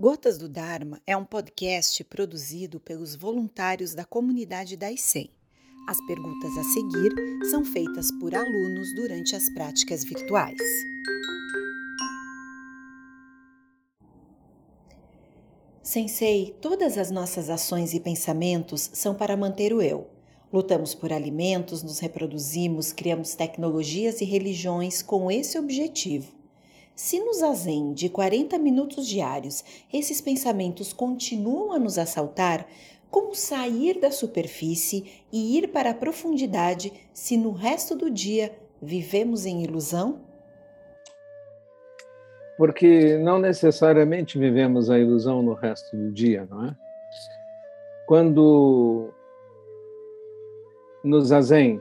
Gotas do Dharma é um podcast produzido pelos voluntários da comunidade da ICEM. As perguntas a seguir são feitas por alunos durante as práticas virtuais. Sensei, todas as nossas ações e pensamentos são para manter o eu. Lutamos por alimentos, nos reproduzimos, criamos tecnologias e religiões com esse objetivo. Se no zazen de 40 minutos diários esses pensamentos continuam a nos assaltar, como sair da superfície e ir para a profundidade se no resto do dia vivemos em ilusão? Porque não necessariamente vivemos a ilusão no resto do dia, não é? Quando no zazen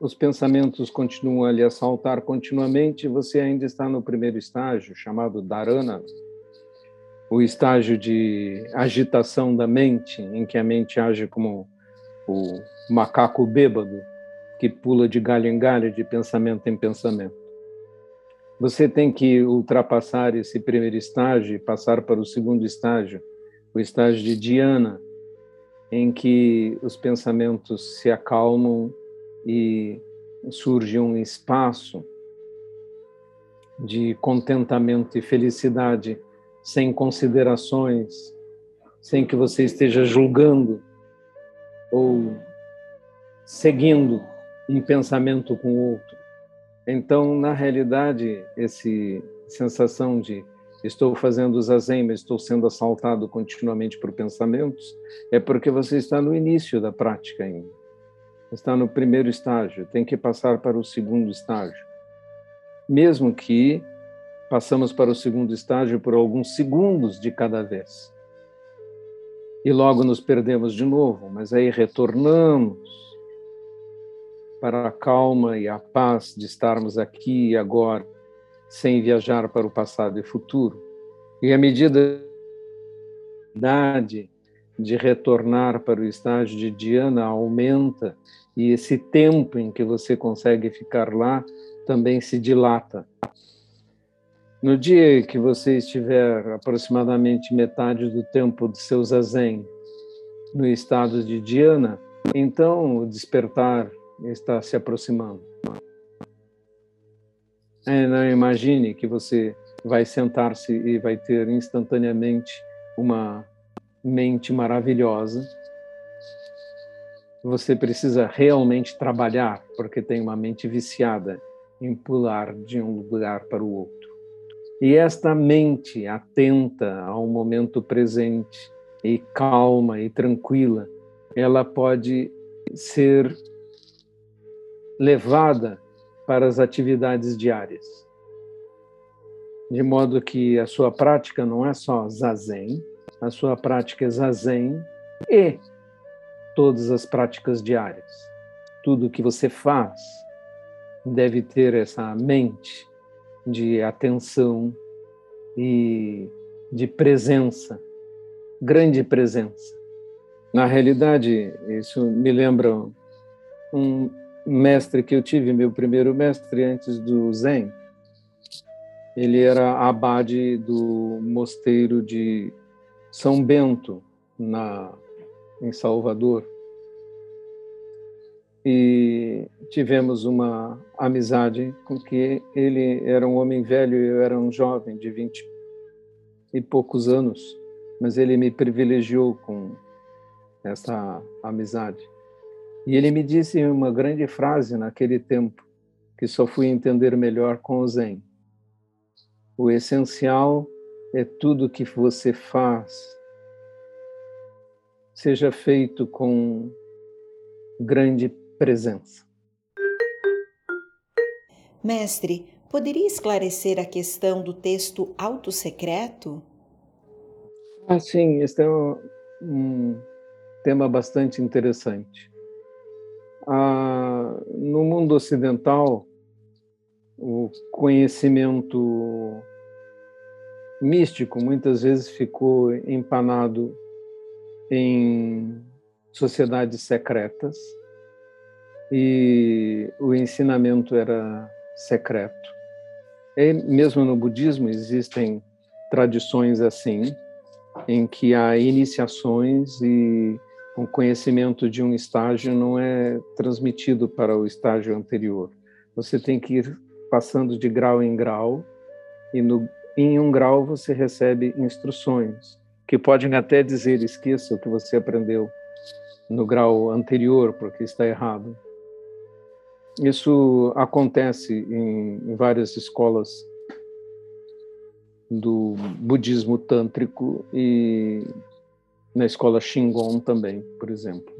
os pensamentos continuam a lhe assaltar continuamente, você ainda está no primeiro estágio, chamado dharana, o estágio de agitação da mente, em que a mente age como o macaco bêbado que pula de galho em galho, de pensamento em pensamento. Você tem que ultrapassar esse primeiro estágio e passar para o segundo estágio, o estágio de dhyana, em que os pensamentos se acalmam e surge um espaço de contentamento e felicidade, sem considerações, sem que você esteja julgando ou seguindo um pensamento com o outro. Então, na realidade, esse sensação de estou fazendo zazen, mas estou sendo assaltado continuamente por pensamentos, é porque você está no início da prática ainda está no primeiro estágio, tem que passar para o segundo estágio. Mesmo que passamos para o segundo estágio por alguns segundos de cada vez. E logo nos perdemos de novo, mas aí retornamos para a calma e a paz de estarmos aqui e agora, sem viajar para o passado e futuro. E à medida de retornar para o estágio de Diana aumenta e esse tempo em que você consegue ficar lá também se dilata. No dia que você estiver aproximadamente metade do tempo do seu zazen no estado de Diana, então o despertar está se aproximando. É, não imagine que você vai sentar-se e vai ter instantaneamente uma mente maravilhosa você precisa realmente trabalhar, porque tem uma mente viciada em pular de um lugar para o outro. E esta mente atenta ao momento presente e calma e tranquila, ela pode ser levada para as atividades diárias. De modo que a sua prática não é só zazen, a sua prática zazen e todas as práticas diárias. Tudo que você faz deve ter essa mente de atenção e de presença, grande presença. Na realidade, isso me lembra um mestre que eu tive, meu primeiro mestre antes do Zen. Ele era abade do mosteiro de São Bento, na em Salvador. E tivemos uma amizade com que ele era um homem velho e eu era um jovem de vinte e poucos anos, mas ele me privilegiou com essa amizade. E ele me disse uma grande frase naquele tempo, que só fui entender melhor com o Zen. O essencial é tudo que você faz seja feito com grande presença. Mestre, poderia esclarecer a questão do texto autossecreto? Ah, sim, este é um, um tema bastante interessante. Ah, no mundo ocidental, o conhecimento místico muitas vezes ficou empanado em sociedades secretas e o ensinamento era secreto. E mesmo no budismo existem tradições assim, em que há iniciações e o conhecimento de um estágio não é transmitido para o estágio anterior. Você tem que ir passando de grau em grau e no, em um grau você recebe instruções que podem até dizer esqueça o que você aprendeu no grau anterior porque está errado. Isso acontece em, em várias escolas do budismo tântrico e na escola Shingon também, por exemplo.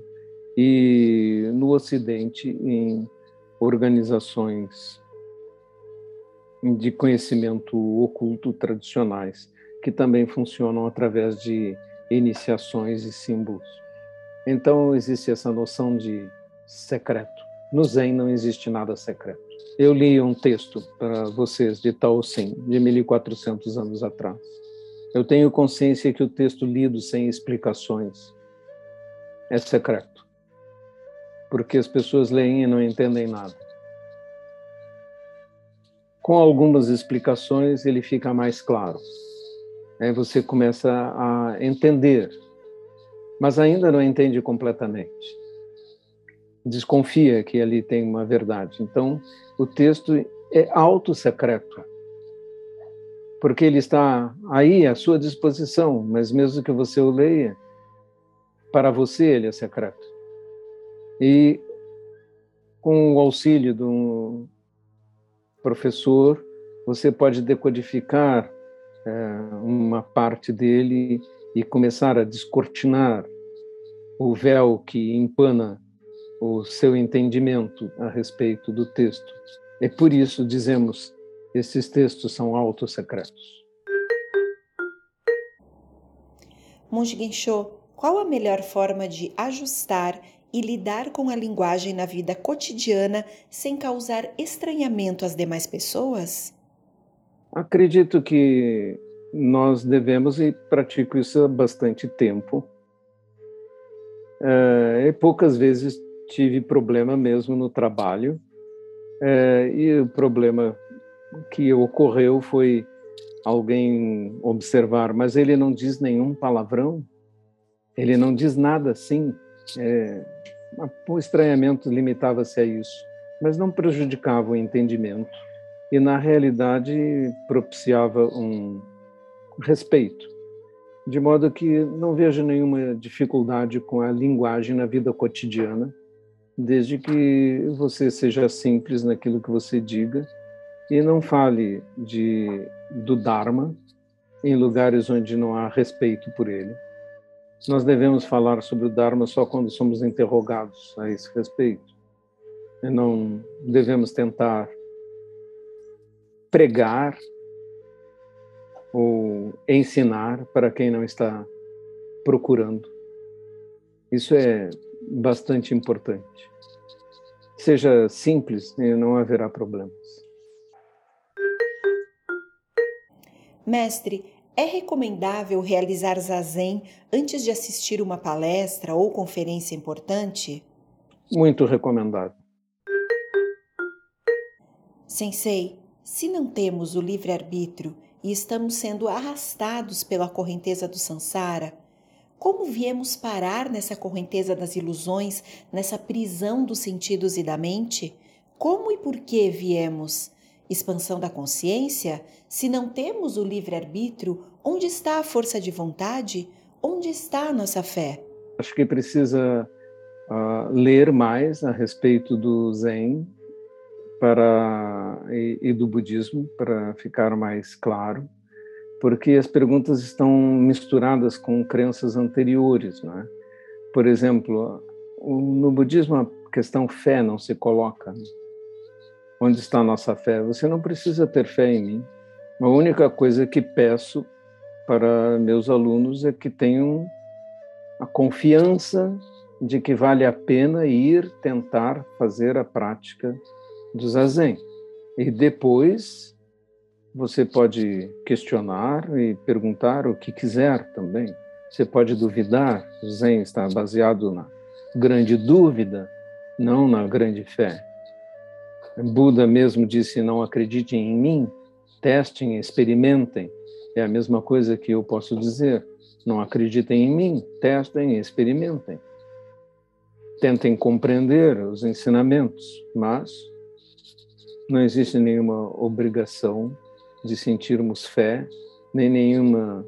E no Ocidente, em organizações de conhecimento oculto tradicionais, que também funcionam através de iniciações e símbolos. Então, existe essa noção de secreto. No Zen não existe nada secreto. Eu li um texto para vocês de Tao Sim, de 1400 anos atrás. Eu tenho consciência que o texto lido sem explicações é secreto, porque as pessoas leem e não entendem nada. Com algumas explicações, ele fica mais claro. Aí você começa a entender, mas ainda não entende completamente desconfia que ali tem uma verdade. Então, o texto é auto-secreto, porque ele está aí à sua disposição, mas mesmo que você o leia, para você ele é secreto. E com o auxílio de um professor, você pode decodificar é, uma parte dele e começar a descortinar o véu que empana o seu entendimento a respeito do texto. É por isso dizemos esses textos são autossecretos. Monge Gensho, qual a melhor forma de ajustar e lidar com a linguagem na vida cotidiana sem causar estranhamento às demais pessoas? Acredito que nós devemos, e pratico isso há bastante tempo, é, e poucas vezes tive problema mesmo no trabalho. É, e o problema que ocorreu foi alguém observar, mas ele não diz nenhum palavrão, ele não diz nada assim. É, o estranhamento limitava-se a isso, mas não prejudicava o entendimento e, na realidade, propiciava um respeito. De modo que não vejo nenhuma dificuldade com a linguagem na vida cotidiana, desde que você seja simples naquilo que você diga e não fale de do Dharma em lugares onde não há respeito por ele. Nós devemos falar sobre o Dharma só quando somos interrogados a esse respeito. E não devemos tentar pregar ou ensinar para quem não está procurando. Isso é bastante importante. Seja simples e não haverá problemas. Mestre, é recomendável realizar zazen antes de assistir uma palestra ou conferência importante? Muito recomendável. Sensei, se não temos o livre-arbítrio e estamos sendo arrastados pela correnteza do Sansara, como viemos parar nessa correnteza das ilusões, nessa prisão dos sentidos e da mente? Como e por que viemos? Expansão da consciência? Se não temos o livre-arbítrio, onde está a força de vontade? Onde está a nossa fé? Acho que precisa uh, ler mais a respeito do Zen para, e, e do budismo para ficar mais claro porque as perguntas estão misturadas com crenças anteriores, não é? Por exemplo, no budismo a questão fé não se coloca. Onde está a nossa fé? Você não precisa ter fé em mim. A única coisa que peço para meus alunos é que tenham a confiança de que vale a pena ir tentar fazer a prática do zazen. E depois você pode questionar e perguntar o que quiser também. Você pode duvidar. O Zen está baseado na grande dúvida, não na grande fé. Buda mesmo disse: Não acreditem em mim, testem, experimentem. É a mesma coisa que eu posso dizer. Não acreditem em mim, testem, experimentem. Tentem compreender os ensinamentos, mas não existe nenhuma obrigação de sentirmos fé, nem nenhuma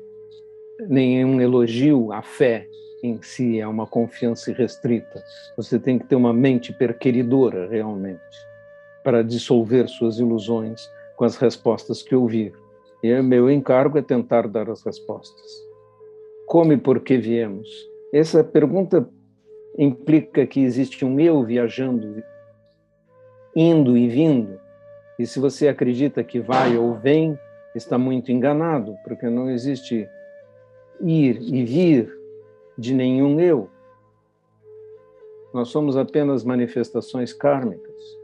nenhum elogio à fé em si, é uma confiança irrestrita. Você tem que ter uma mente perqueridora realmente para dissolver suas ilusões com as respostas que ouvir. E o meu encargo é tentar dar as respostas. Como e por que viemos? Essa pergunta implica que existe um eu viajando, indo e vindo. E se você acredita que vai ou vem, está muito enganado, porque não existe ir e vir de nenhum eu. Nós somos apenas manifestações kármicas.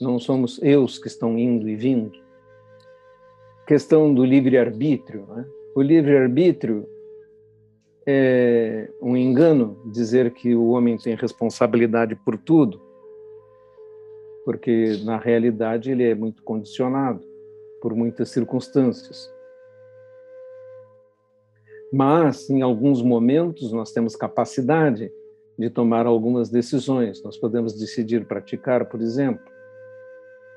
Não somos eus que estão indo e vindo. Questão do livre-arbítrio. Né? O livre-arbítrio é um engano dizer que o homem tem responsabilidade por tudo, porque na realidade ele é muito condicionado por muitas circunstâncias. Mas, em alguns momentos, nós temos capacidade de tomar algumas decisões. Nós podemos decidir praticar, por exemplo.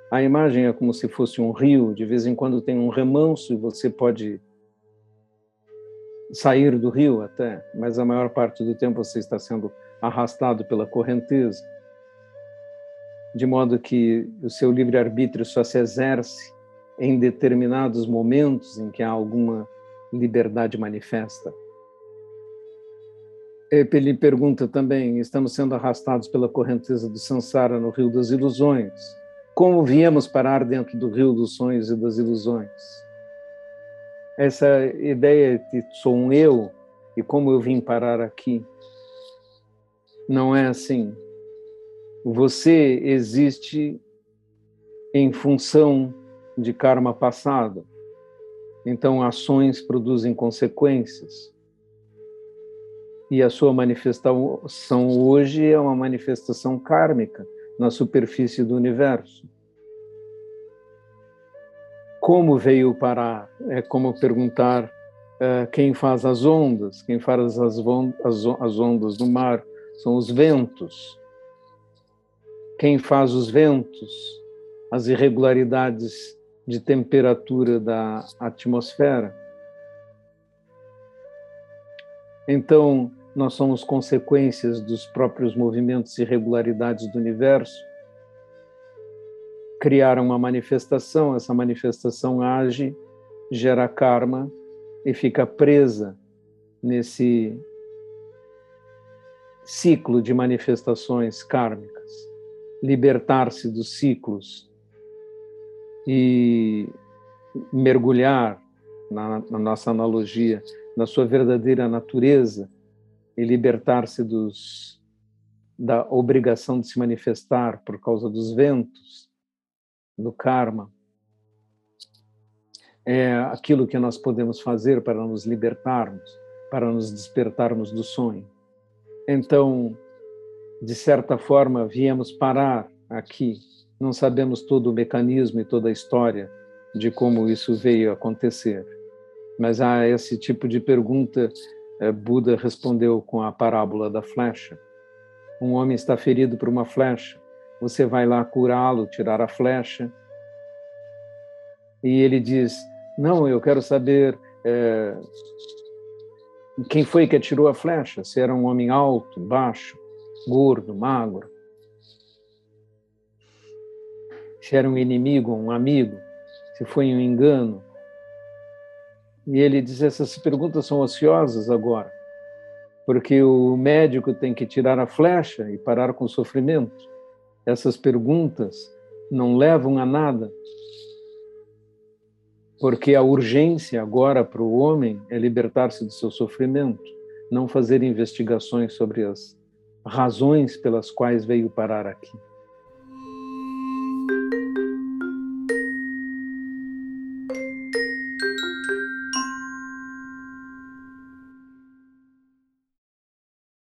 A imagem é como se fosse um rio, de vez em quando tem um remanso e você pode sair do rio até, mas a maior parte do tempo você está sendo arrastado pela correnteza. De modo que o seu livre-arbítrio só se exerce em determinados momentos em que há alguma liberdade manifesta. Ele pergunta também: estamos sendo arrastados pela correnteza do Sansara no rio das ilusões. Como viemos parar dentro do rio dos sonhos e das ilusões? Essa ideia de sou um eu e como eu vim parar aqui não é assim. Você existe em função de karma passado. Então, ações produzem consequências. E a sua manifestação hoje é uma manifestação kármica na superfície do universo. Como veio parar? É como perguntar uh, quem faz as ondas. Quem faz as, as, as ondas no mar são os ventos. Quem faz os ventos? As irregularidades de temperatura da atmosfera. Então, nós somos consequências dos próprios movimentos e irregularidades do universo. Criar uma manifestação, essa manifestação age, gera karma e fica presa nesse ciclo de manifestações kármicas. Libertar-se dos ciclos e mergulhar na, na nossa analogia na sua verdadeira natureza e libertar-se dos da obrigação de se manifestar por causa dos ventos do karma é aquilo que nós podemos fazer para nos libertarmos, para nos despertarmos do sonho. Então, de certa forma, viemos parar aqui não sabemos todo o mecanismo e toda a história de como isso veio acontecer. Mas a esse tipo de pergunta, Buda respondeu com a parábola da flecha. Um homem está ferido por uma flecha, você vai lá curá-lo, tirar a flecha, e ele diz: Não, eu quero saber é, quem foi que atirou a flecha, se era um homem alto, baixo, gordo, magro. se era um inimigo um amigo, se foi um engano. E ele diz: essas perguntas são ociosas agora, porque o médico tem que tirar a flecha e parar com o sofrimento. Essas perguntas não levam a nada, porque a urgência agora para o homem é libertar-se do seu sofrimento, não fazer investigações sobre as razões pelas quais veio parar aqui.